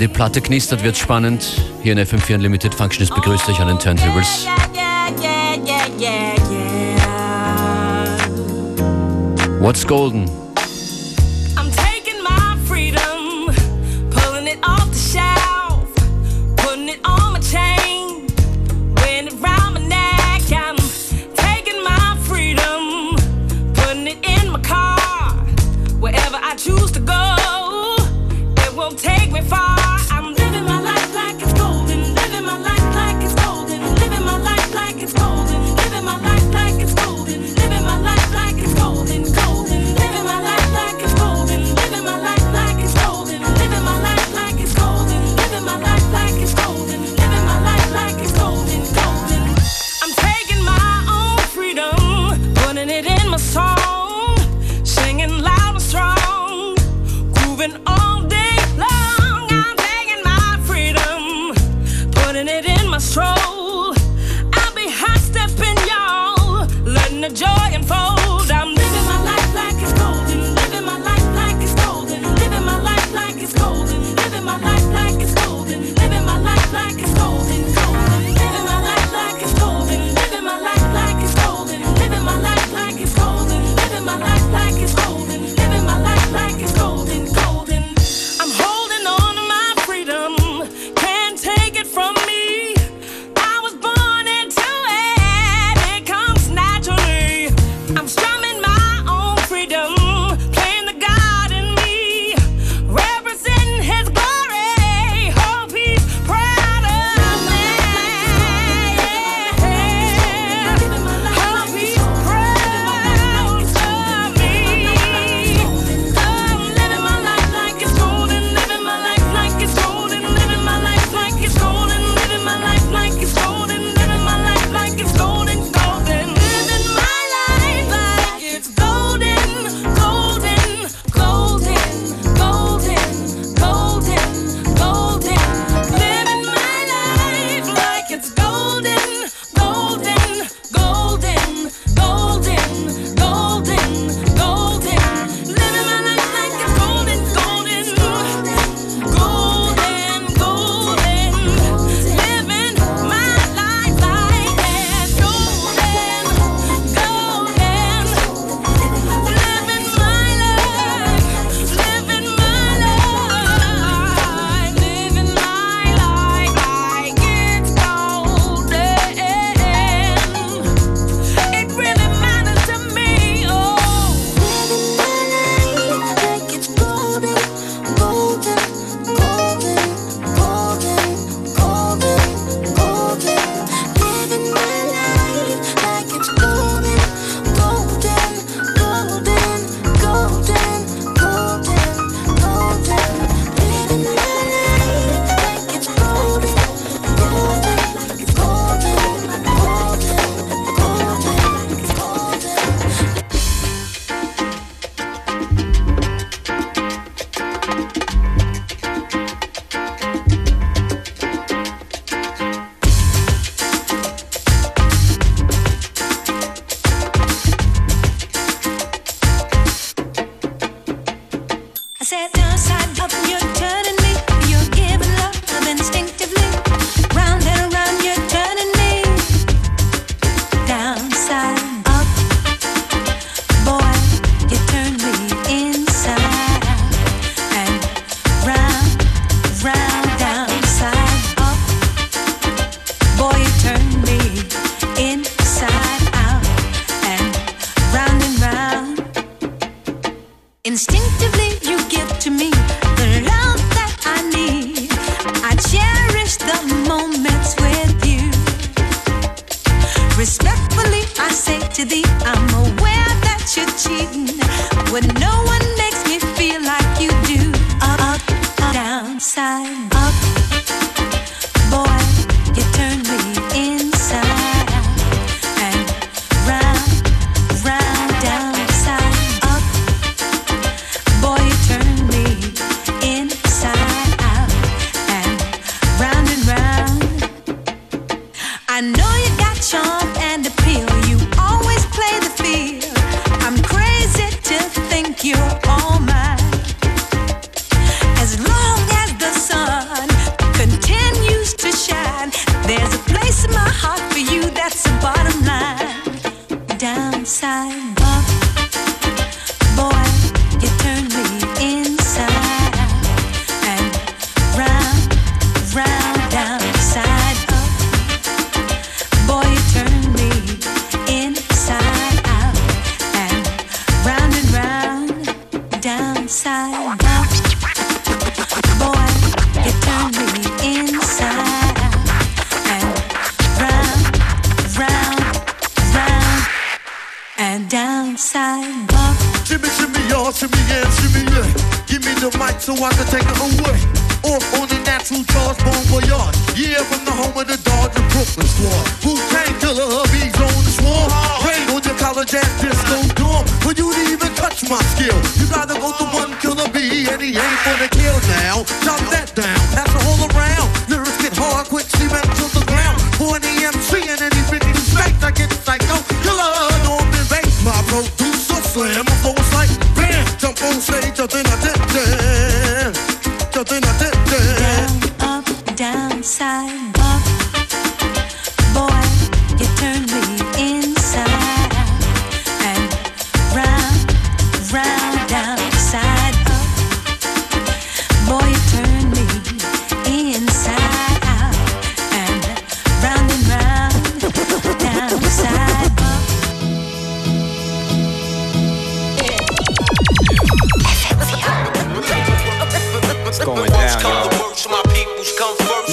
Wenn die Platte knistert, wird spannend. Hier in FM4 Unlimited Functionist begrüßt euch an den Turntables. What's Golden?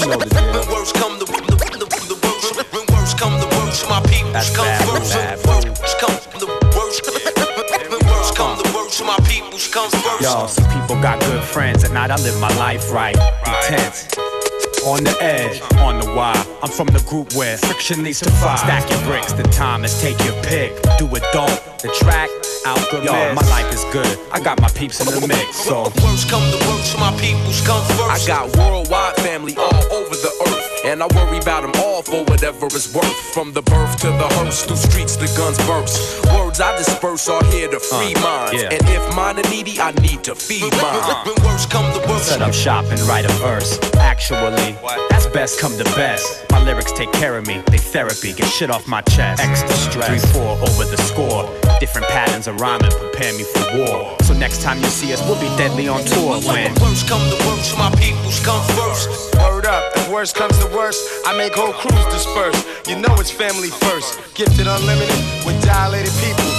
Know deal. When worst come the, the, worst. When come the worst, my peoples That's come bad, first. bad. When worst come the worst. When worst come the worst, my peoples come first. Yo, some people got good friends. At night, I live my life right. Intense. On the edge, on the wire. I'm from the group where friction needs to fire. Stack your bricks, the time is take your pick. Do it, don't. The track, out the Yo, my life is good. I got my peeps in the mix, so. When worst come the worst, my peoples come first. I got worldwide family all over the earth. And I worry about them all for whatever it's worth. From the birth to the hearse, through streets the guns burst. Words I disperse are here to free Uh, minds. yeah. And if mine are needy, I need to feed mine. When worst come the worst. Set up shop and write a verse. Actually, that's best come to best. My lyrics take care of me, they therapy, get shit off my chest. Extra stress. Three, four over the score. Different patterns of rhyming prepare me for war. So next time you see us, we'll be deadly on tour when. Worst come the worst, my peoples come first. Word up, if worst comes to worst, I make whole crews disperse. You know it's family first. Gifted unlimited with dilated people.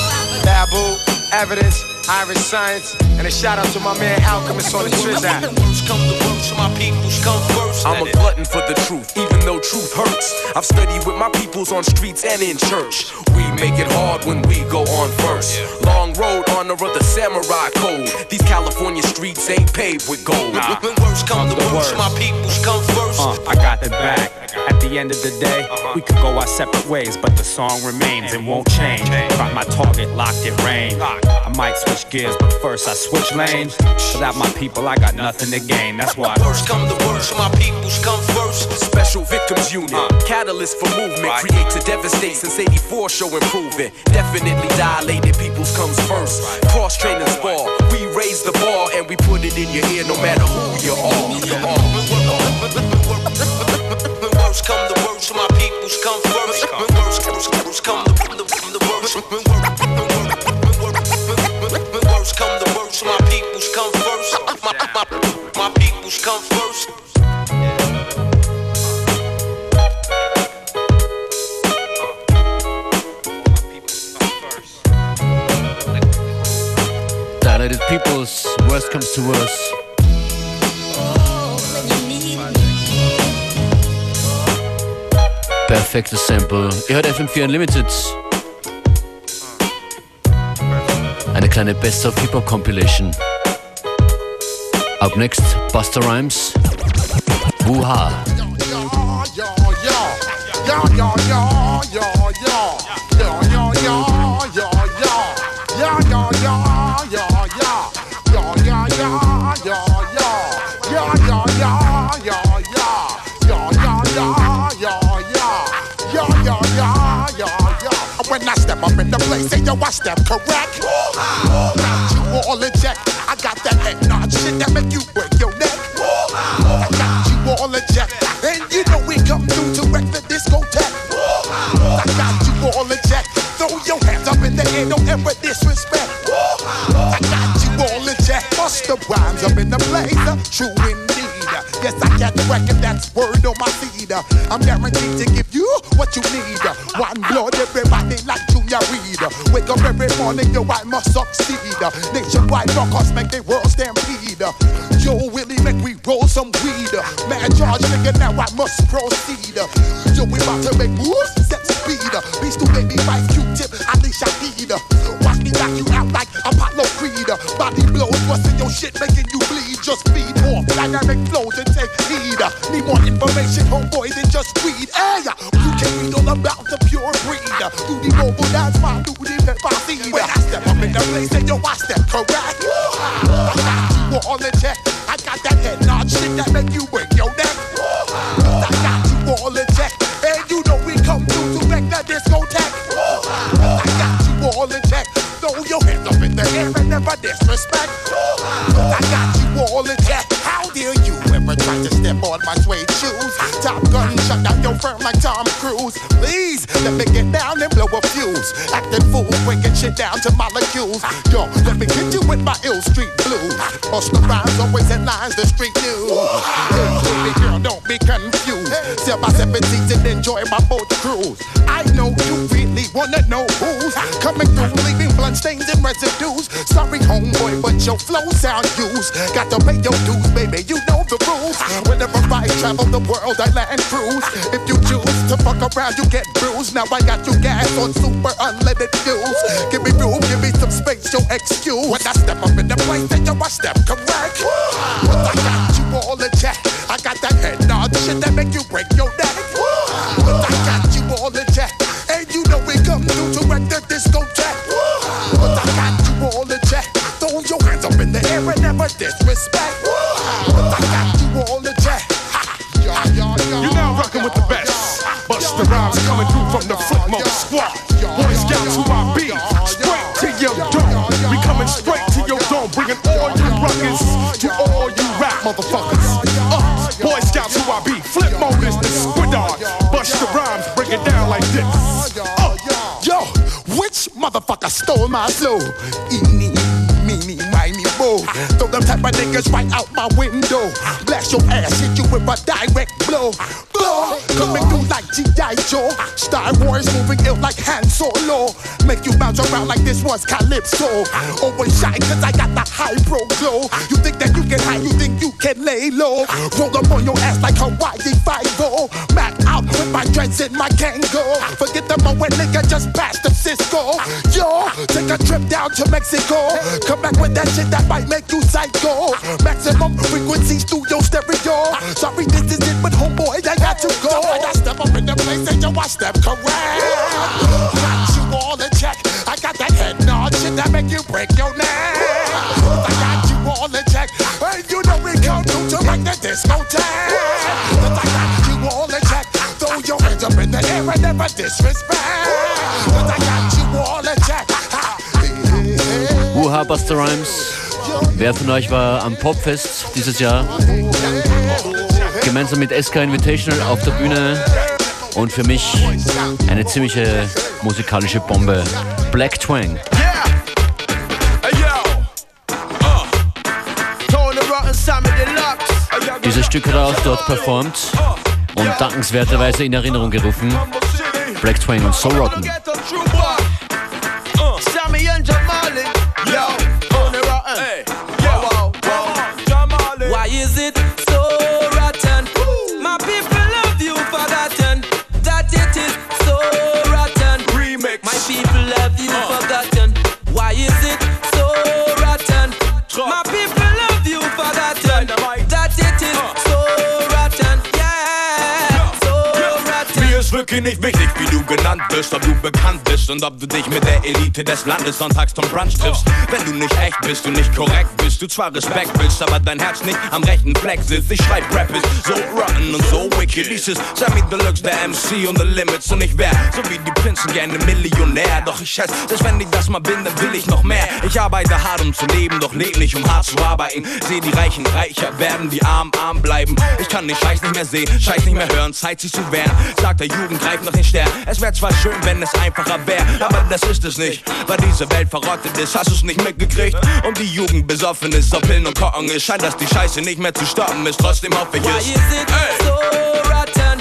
Babu, evidence, Irish science, and a shout out to my man Alchemist on the Triz app. When worst come the worst, my peoples come first. I'm a glutton for the truth, even though truth hurts. I've studied with my peoples on streets and in church. We make it hard when we go on first. Long road, honor of the samurai code. These California streets ain't paved with gold. When worst come the worst, my peoples come first. Uh, I got the back. At the end of the day, we could go our separate ways, but the song remains and won't change. Got my target locked in range. I might switch gears, but first I switch lanes. Without my people, I got nothing to gain. That's why. First come the worst, my peoples come first. Special Victims Unit, uh. catalyst for movement, create to devastate since 84 show improvement. Definitely dilated peoples comes first. Cross training ball, we raise the bar and we put it in your ear no matter who you are. You are. When worst come the worst, my peoples come first. Worst, worst, worst come the, the, the worst. Peoples come first. My, my, my peoples come first. Dilated Peoples, worst comes to worst. Perfektes Sample. Ihr hört FM4 Unlimited. Eine kleine Best of Hip Hop Compilation. Up next, Busta Rhymes. Wuha. When I step up in the place, say yo, I step correct. Got you got you all in check. Throw your hands up in the air, don't ever disrespect. I got you all in check. Busta Rhymes up in the place, true indeed. Yes, I got the record, that's word on my feed. I'm guaranteed to give you what you need. One blood, everybody like ya read. Wake up every morning, yo, I must succeed. Nationwide rockers make the world stampede. Yo, Willie, make we roll some weed. Man, charge nigga, now I must proceed. Yo, we about to make moves, shit, making you bleed. Just feed more dynamic flows and take heed. Need more information, homeboy, than just weed. Hey, you can read all about the pure breed. Do the mobile dance, my the left I see. When I step up in the place, and yo, I step correct. Down to molecules. Yo, let me hit you with my ill street blues. Busta Rhymes, always headlines, the street news. Hey, baby girl, don't be confused. Sell my seven and enjoy my boat cruise. I know you really wanna know who's coming through, leaving blood stains and residues. Sorry, homeboy, but your flow sound used. Got to pay your dues, baby. You know the rules. Whenever I travel the world, I land cruise. If fuck around, you get bruised. Now I got you gas on super unleaded fuels. Give me room, give me some space, your excuse. When I step up in the place, then you I step correct. I got you all in check. I got that head nod shit that make you break your motherfuckers. Uh, Boy Scouts who I be. Flip mode is the Bust Busta Rhymes break it down like this. Uh, Yo, which motherfucker stole my flow? Eeny, meeny, miny, mo. Throw them type of niggas right out my window. Blast your ass, hit you with a direct Star Wars moving ill like Han Solo. Make you bounce around like this was Calypso. Always shy cause I got the high pro glow. You think that you can hide, you think you can lay low. Roll up on your ass like Hawaii 5 Mac out with my dreads and my Kango. Forget the moment, nigga, just past the Cisco. Yo, take a trip down to Mexico. Come back with that shit that might make you psycho. Maximum through your stereo. Sorry, yo, I step correct. Got you all in check. I got that head nod shit that make you break your neck. I got you all in check. And you know we come through to wreck the discotheque. I got you all in check. Throw your hands up in the air and never disrespect. I got you all in check. Ha. Wuha Buster Rhymes. Wer von euch war am Popfest dieses Jahr? Gemeinsam mit SK Invitational auf der Bühne. Und für mich eine ziemliche musikalische Bombe. Black Twang. Uh. Dieses Stück hat er auch dort performt und dankenswerterweise in Erinnerung gerufen. Black Twang und Soul Rotten. Wirklich nicht wichtig, wie du genannt bist, ob du bekannt bist und ob du dich mit der Elite des Landes sonntags zum Brunch triffst. Wenn du nicht echt bist und nicht korrekt bist, du zwar Respekt willst, aber dein Herz nicht am rechten Fleck sitzt. Ich schreib Rap ist so rotten und so wicked. Dies ist Sammy Deluxe, der MC und the Limits und ich wär, so wie die Prinzen, gerne Millionär. Doch ich schätze, dass wenn ich das mal bin, dann will ich noch mehr. Ich arbeite hart, um zu leben, doch leb nicht, um hart zu arbeiten. Seh die Reichen reicher werden, die Armen arm bleiben. Ich kann den Scheiß nicht mehr sehen, Scheiß nicht mehr hören, Zeit sich zu wehren. Sagt der Jugend, greift nach den Stern. Es wär zwar schön, wenn es einfacher wär, aber das ist es nicht. Weil diese Welt verrottet ist, hast du's nicht mitgekriegt. Und die Jugend besoffen ist, auf Pillen und Kocken ist. Scheint, dass die Scheiße nicht mehr zu stoppen ist. Trotzdem hoffe ich Why es. is it so rotten?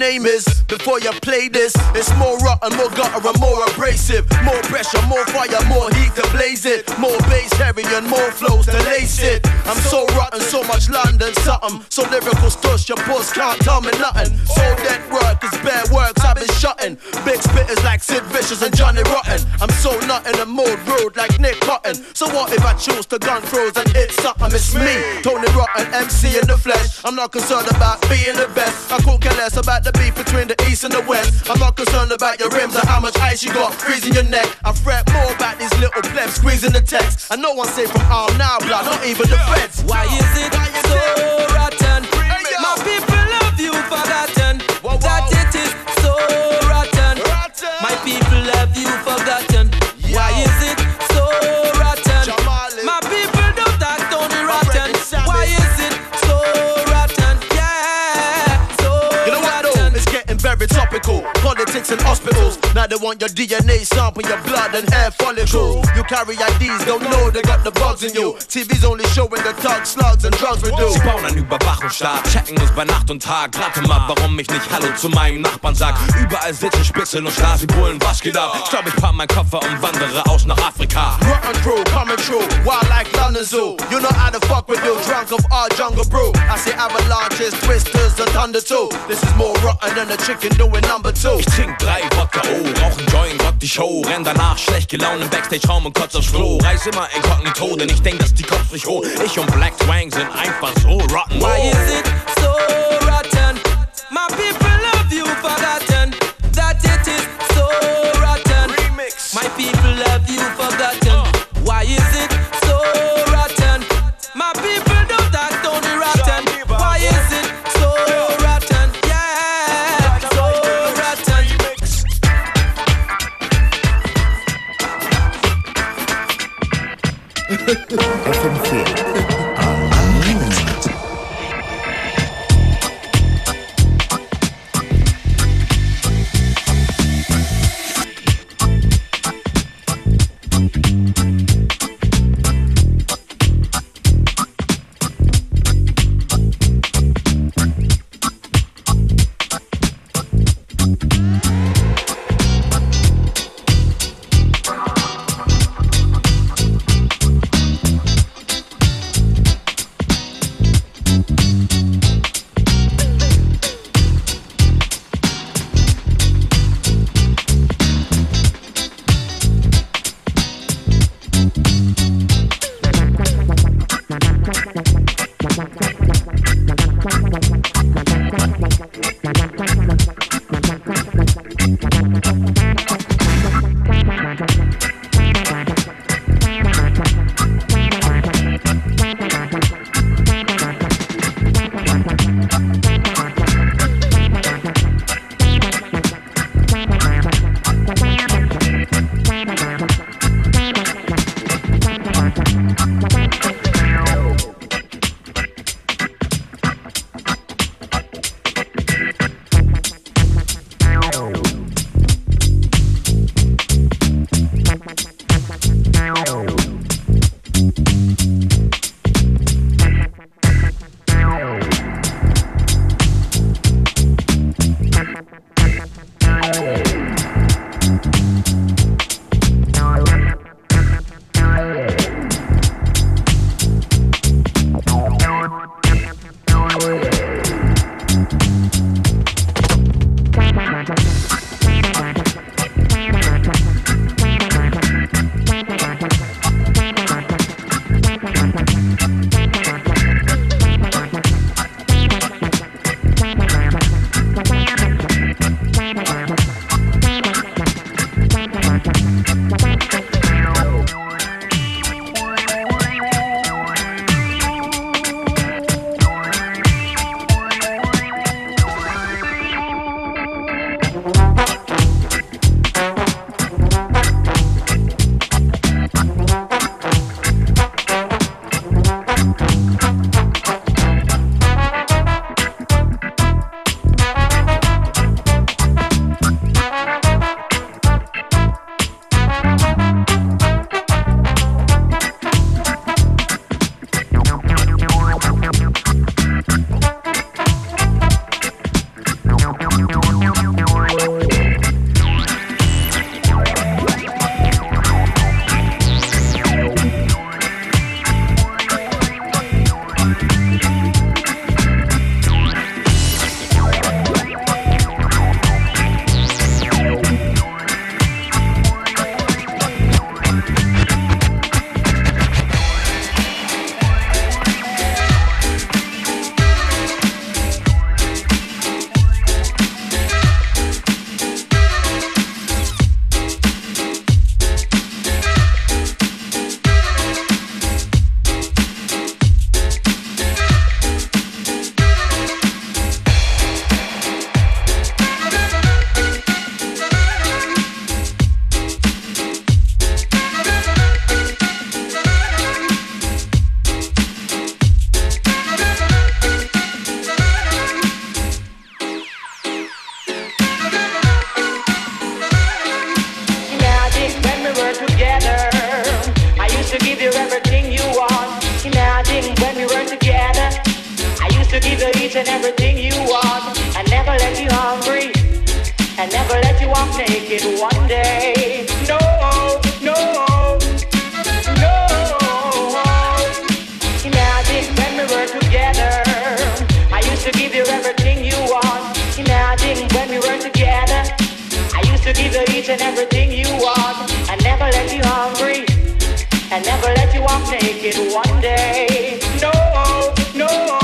Name is. Before you play this, it's more rotten, more gutter, and more abrasive. More pressure, more fire, more heat to blaze it. More bass, heavy, and more flows to lace it. I'm so rotten, so much London, something. So lyrical stush, your boss can't tell me nothing. So that work is bad works, I've been shutting. Big spitters like Sid Vicious and Johnny Rotten. I'm so not in a mood, rude like Nick Cotton. So what if I choose to gun throws and hit something? It's me, Tony Rotten, MC in the flesh. I'm not concerned about being the best. I couldn't care less about the beef between the east and the west. I'm not concerned about your rims or how much ice you got freezing your neck. I fret more about these little plebs squeezing the text. And no one safe from arm now, blood, not even the feds. Why is it so rotten? My people love you forgotten. That so Politics and hospitals. Now they want your DNA sample, your blood and hair follicles. You carry IDs, don't know they got the bugs in you. TV's only showing the thugs, slugs and drugs we do. Sie bauen einen Überwachungsstaat, checken uns bei Nacht und Tag. Rate mal, warum ich nicht Hallo zu meinem Nachbarn sag. Überall sitzen Spitzeln und Stasi-Bullen, was geht ab? Ich glaub, ich pack meinen Koffer und wandere aus nach Afrika. Rotten crew coming true, wild like London Zoo. You know how to fuck with you, drunk of our jungle brew. I see avalanches, twisters and thunder too. This is more rotten than a chicken doing number two. Ich trink drei Wodka O, rauch ein Joint, rock die Show, renn danach schlecht gelaunt im Backstage-Raum und kotz aufs Klo. Reis immer inkognito, denn ich denk, dass die Kopf nicht hoch. Ich und Black Twang sind einfach so rotten. Walk naked one day. No, no,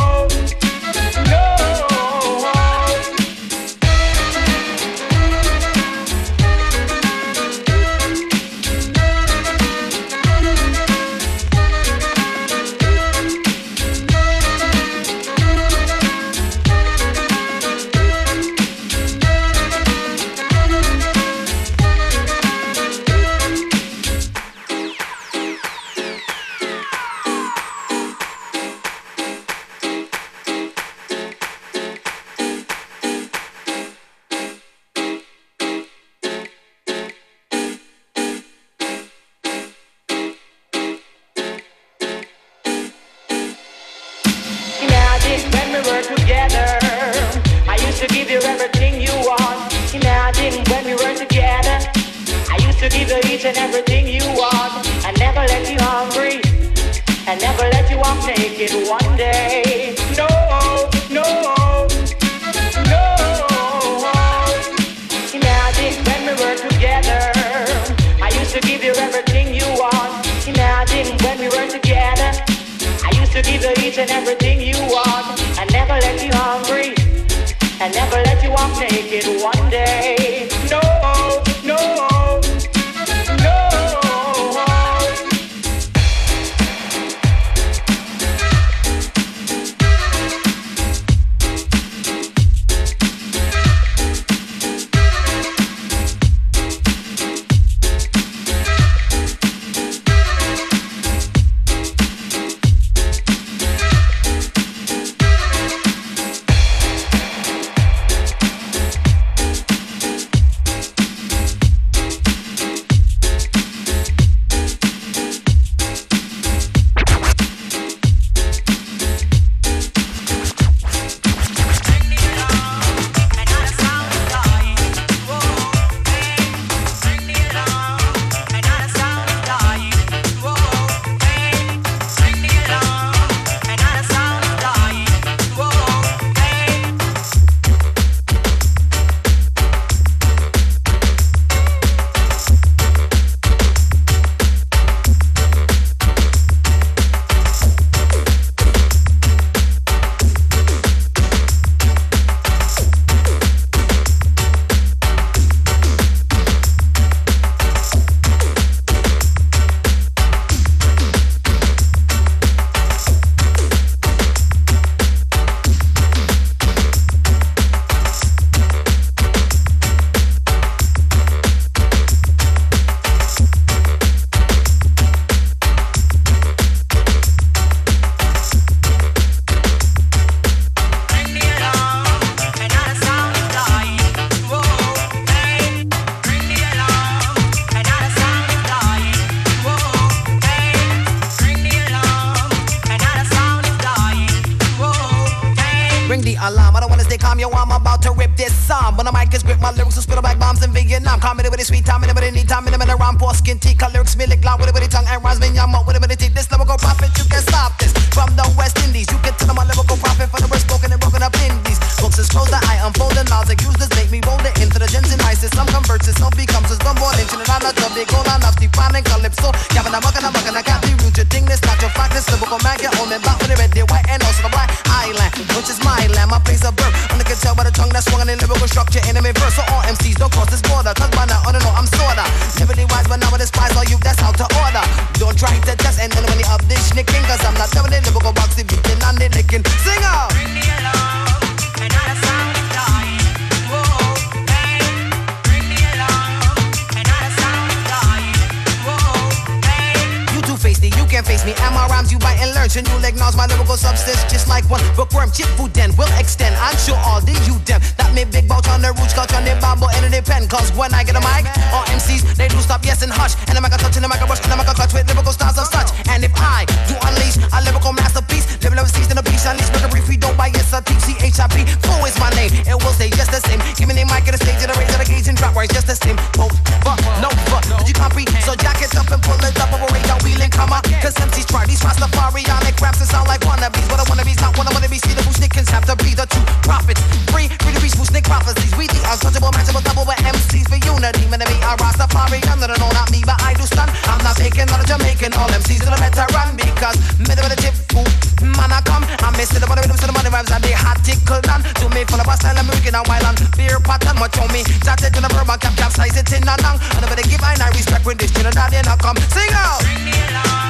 then I come sing out.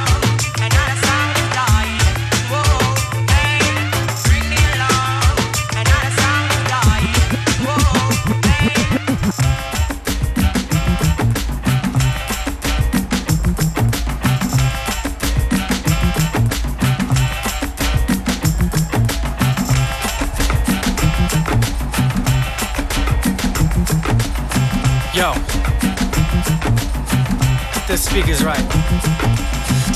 The speaker's right.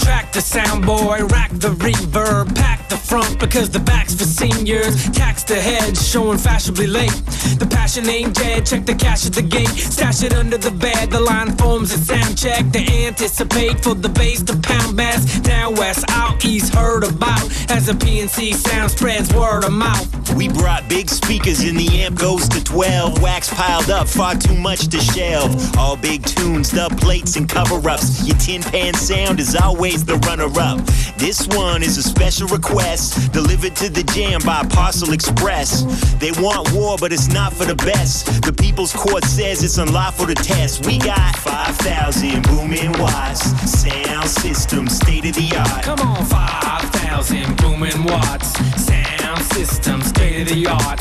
Track the sound boy, rack the reverb, pack the front because the back's for seniors. Tax the heads, showing fashionably late. The passion ain't dead, check the cash at the gate. Stash it under the bed, the line forms a sound check. To anticipate for the bass to pound bass. Down west, out east, heard about. As the PNC sound spreads word of mouth. We brought big speakers and the amp goes to 12. Wax piled up, far too much to shelve. All big tunes, dub plates and cover ups. Your tin pan sound is always the runner up. This one is a special request delivered to the jam by Parcel Express. They want war, but it's not for the best. The People's Court says it's unlawful to test. We got 5,000 booming watts, sound system, state of the art. Come on, 5,000 booming watts, sound system, state of the art.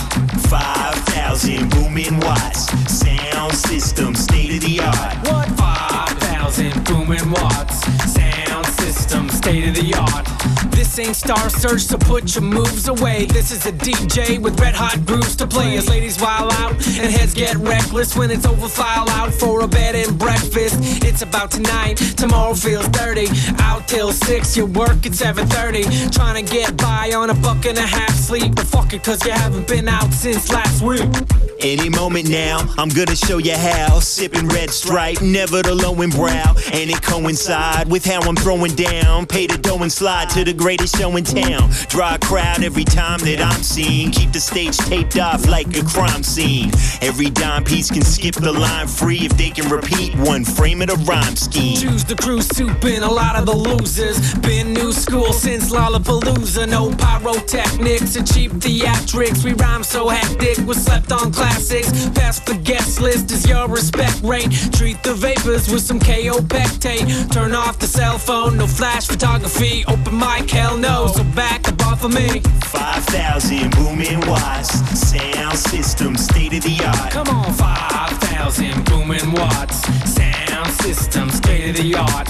5,000 booming watts, sound system, state of the art. What? 5,000 booming watts, sound system, state of the art. This ain't Star Search, so put your moves away. This is a DJ with red hot grooves to play. As ladies wild out and heads get reckless when it's over, file out for a bed and breakfast. It's about tonight, tomorrow feels dirty. Out till six, you work at 7:30. Trying to get by on a buck and a half sleep, but fuck it, cause you haven't been out since last week. Any moment now, I'm gonna show you how. Sipping red stripe, never the lowing brow. And it coincide with how I'm throwing down. Pay the dough and slide to the greatest show in town. Draw a crowd every time that I'm seen. Keep the stage taped off like a crime scene. Every dime piece can skip the line free if they can repeat one frame of the rhyme scheme. Choose the crew soup and a lot of the losers. Been new school since Lollapalooza. No pyrotechnics and cheap theatrics. We rhyme so hectic, we slept on classics. Pass the guest list is your respect rate. Treat the vapors with some KO pectate. Turn off the cell phone, no flash photography. Open mic, hell no, so back up off of me. 5,000 booming watts, sound system, state of the art. Come on, 5,000 booming watts, sound system, state of the art.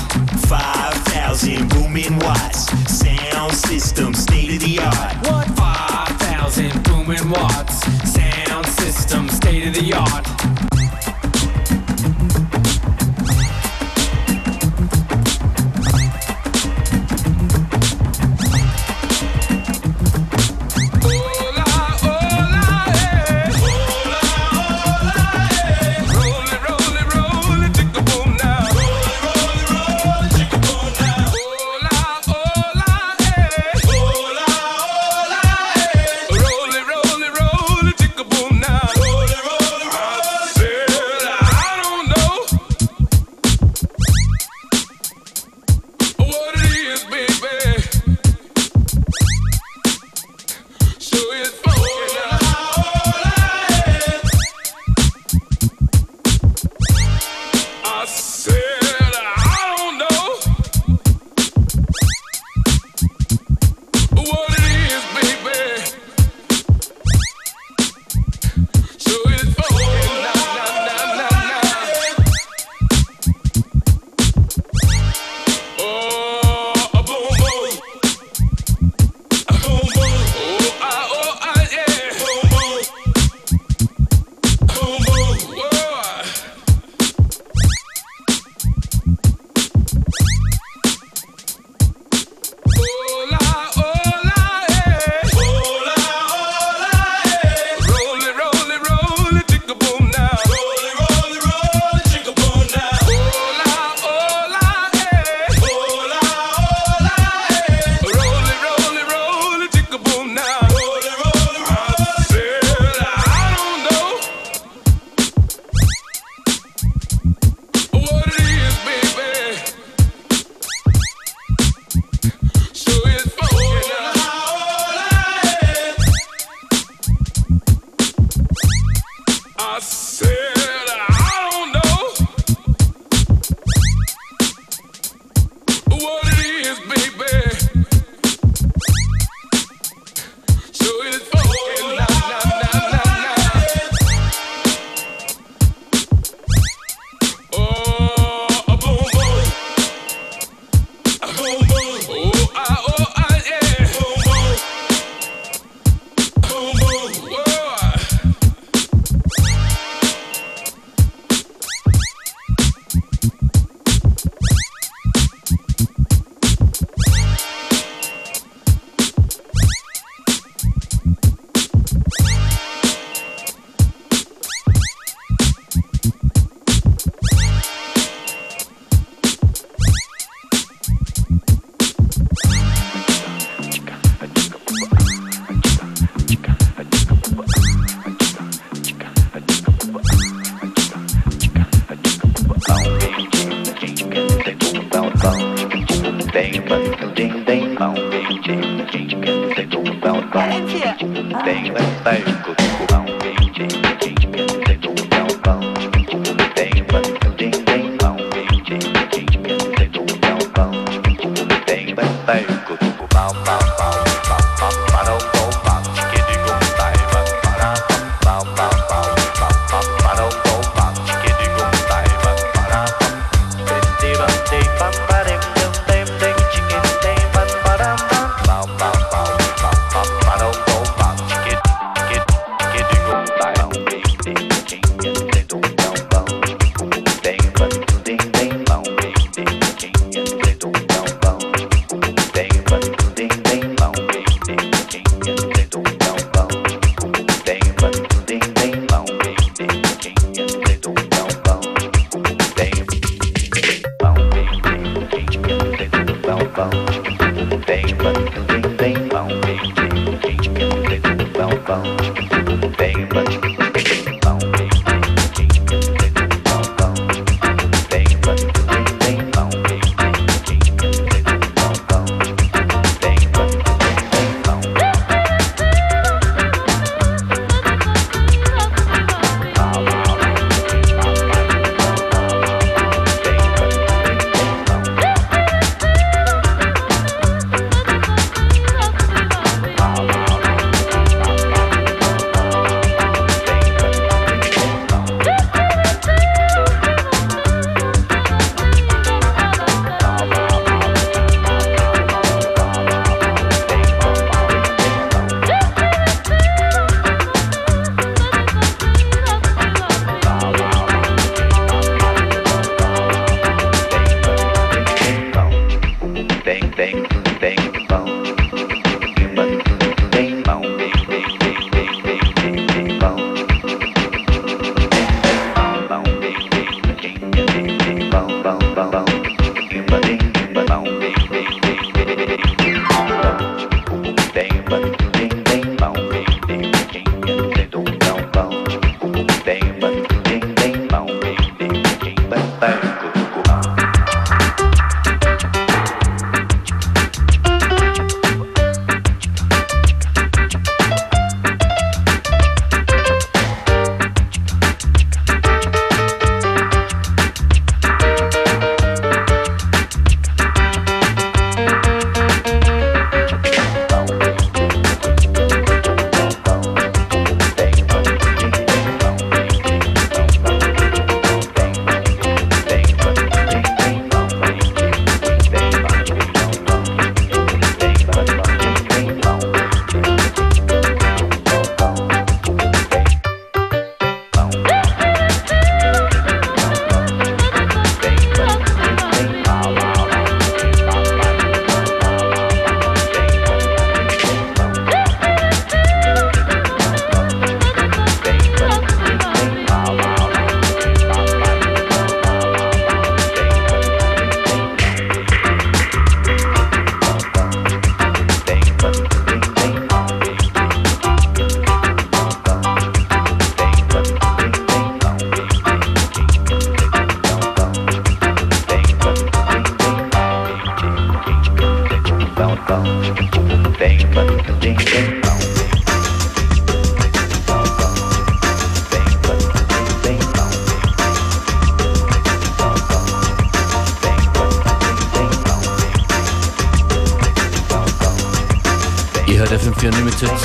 5,000 booming watts, sound system, state of the art. What? 5,000 booming watts, sound system, state of the art.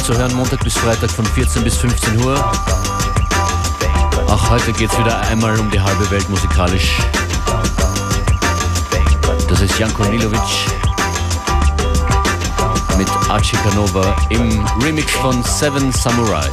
Zu hören Montag bis Freitag von 14 bis 15 Uhr. Auch heute geht es wieder einmal um die halbe Welt musikalisch. Das ist Janko Nilovic mit Archie Canova im Remix von Seven Samurai.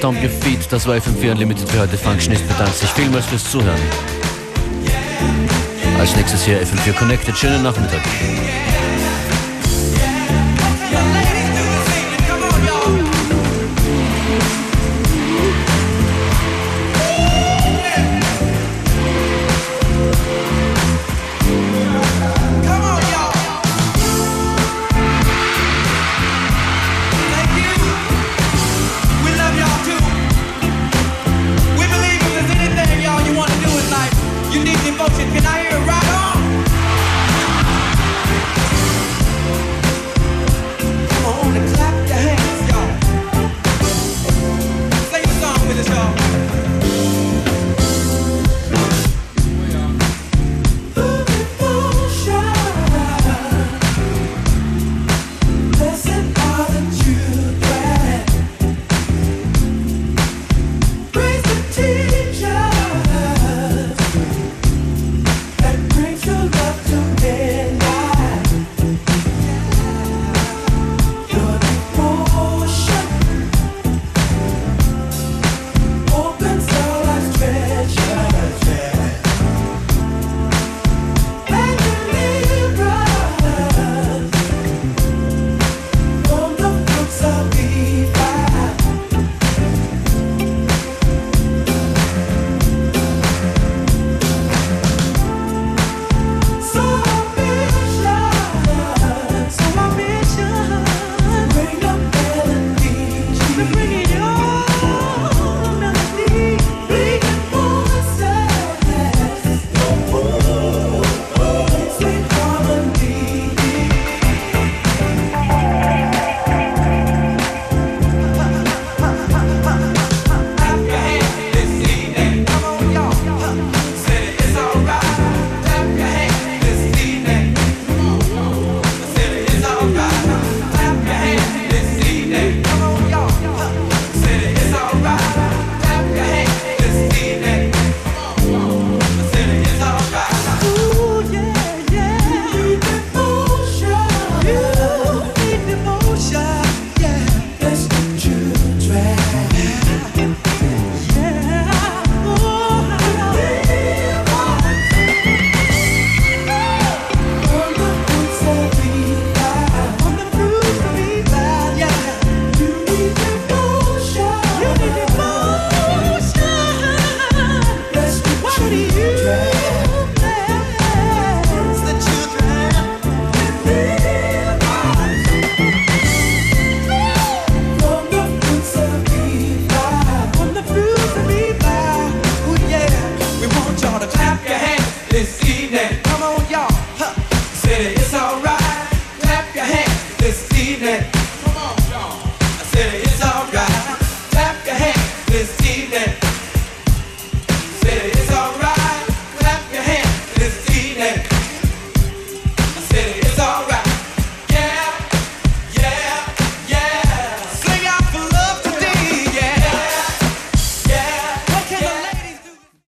Stomp your feet. Das war FM4 Unlimited für heute. Functionist bedankt sich vielmals fürs Zuhören. Als nächstes hier FM4 Connected. Schönen Nachmittag.